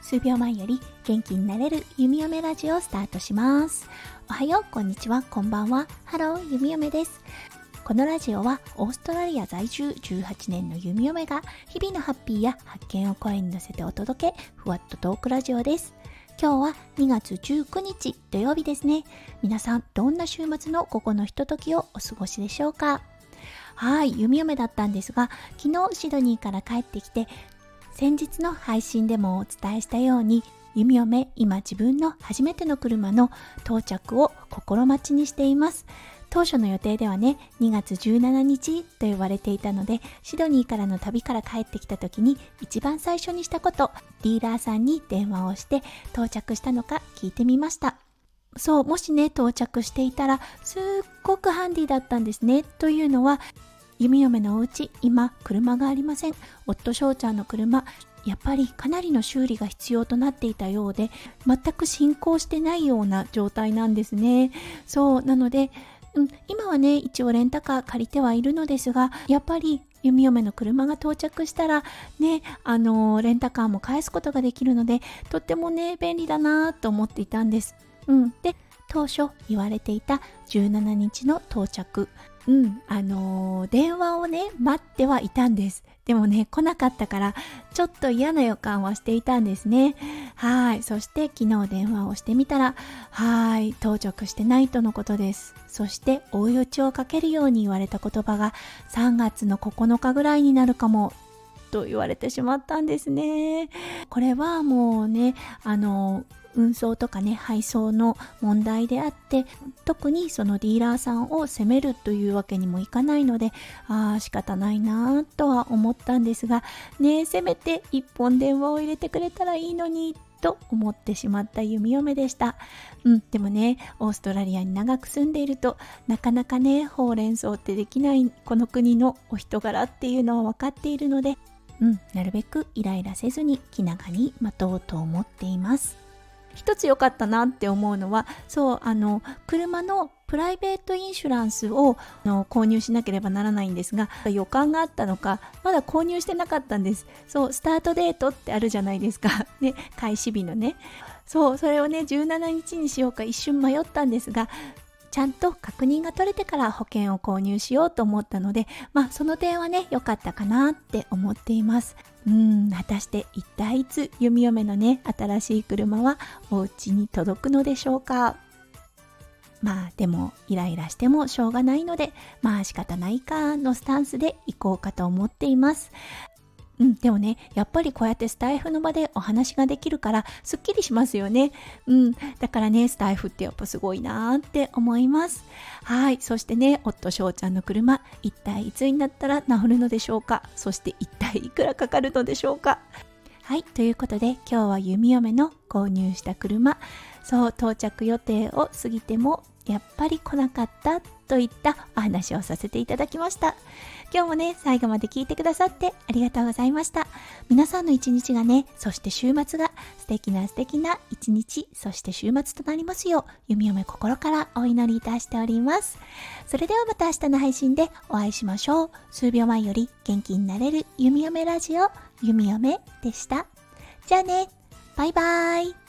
数秒前より元気になれる弓嫁ラジオをスタートします。おはようこんにちはこんばんは。ハロー弓嫁です。このラジオはオーストラリア在住18年の弓嫁が日々のハッピーや発見を声に乗せてお届けふわっとトークラジオです。今日は2月19日土曜日ですね。皆さんどんな週末の午後のひとときをお過ごしでしょうか？はい弓嫁だったんですが昨日シドニーから帰ってきて先日の配信でもお伝えしたように弓嫁今自分の初めての車の到着を心待ちにしています。当初の予定ではね2月17日と言われていたのでシドニーからの旅から帰ってきた時に一番最初にしたことディーラーさんに電話をして到着したのか聞いてみました。そうもしね到着していたらすっごくハンディだったんですね。というのは弓嫁のお家今車がありません。夫翔ちゃんの車やっぱりかなりの修理が必要となっていたようで全く進行してないような状態なんですね。そうなので、うん、今はね一応レンタカー借りてはいるのですがやっぱり弓嫁の車が到着したらねあのレンタカーも返すことができるのでとってもね便利だなと思っていたんです。うんで当初言われていた17日の到着。うん、あのー、電話をね、待ってはいたんです。でもね、来なかったから、ちょっと嫌な予感はしていたんですね。はい。そして昨日電話をしてみたら、はい、到着してないとのことです。そして、追い打ちをかけるように言われた言葉が、3月の9日ぐらいになるかも、と言われてしまったんですね。これはもうね、あの、運送とかね配送の問題であって特にそのディーラーさんを責めるというわけにもいかないのでああ仕方ないなとは思ったんですがねせめて一本電話を入れてくれたらいいのにと思ってしまった弓嫁でした。うん、でもね、オーストラリアに長く住んでいるとなかなかね、ほうれん草ってできないこの国のお人柄っていうのは分かっているので、うん、なるべくイライラせずに気長に待とうと思っています。一つ良かったなって思うのはそうあの車のプライベートインシュランスをの購入しなければならないんですが予感があったのかまだ購入してなかったんです。そうスタートデートってあるじゃないですか。ね開始日のね。そうそれをね17日にしようか一瞬迷ったんですがちゃんと確認が取れてから保険を購入しようと思ったのでまあその点はね良かったかなって思っています。うん果たして一体いつ弓嫁のね新しい車はお家に届くのでしょうか。まあでもイライラしてもしょうがないのでまあ仕方ないかのスタンスで行こうかと思っています。うん、でもね、やっぱりこうやってスタイフの場でお話ができるから、すっきりしますよね。うん、だからね、スタイフってやっぱすごいなーって思います。はい、そしてね、夫翔ちゃんの車、一体いつになったら治るのでしょうか？そして一体いくらかかるのでしょうか？はい、ということで今日は弓嫁の購入した車、そう到着予定を過ぎてもやっぱり来なかったといったお話をさせていただきました。今日もね、最後まで聞いてくださってありがとうございました。皆さんの一日がね、そして週末が素敵な素敵な一日、そして週末となりますよう、弓嫁心からお祈りいたしております。それではまた明日の配信でお会いしましょう。数秒前より元気になれる弓嫁ラジオ、弓嫁でした。じゃあね、バイバーイ。